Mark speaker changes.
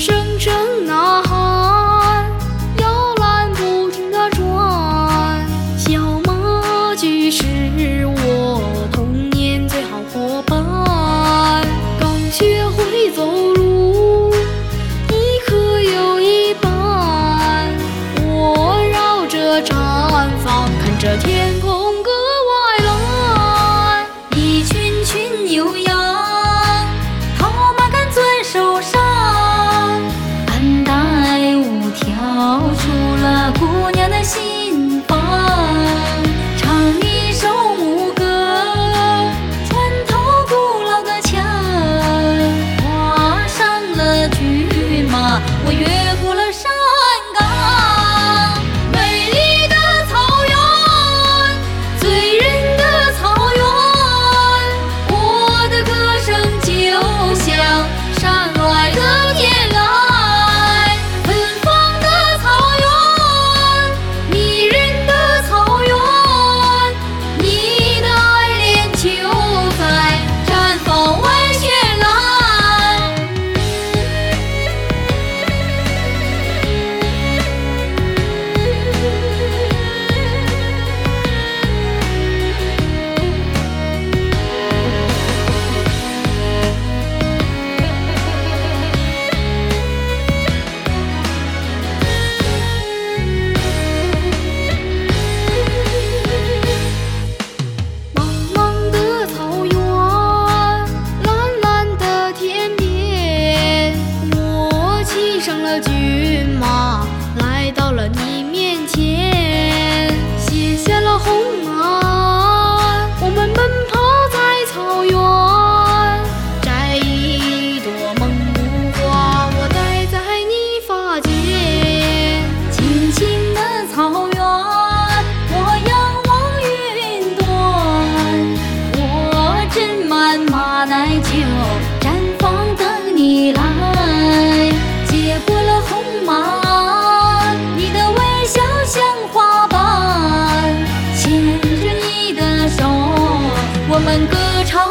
Speaker 1: 声声呐喊，摇篮不停的转。小马驹是我童年最好伙伴，刚学会走路，一刻有一半。我绕着毡房，看着天空格外蓝，
Speaker 2: 一群群牛羊。心。们歌唱。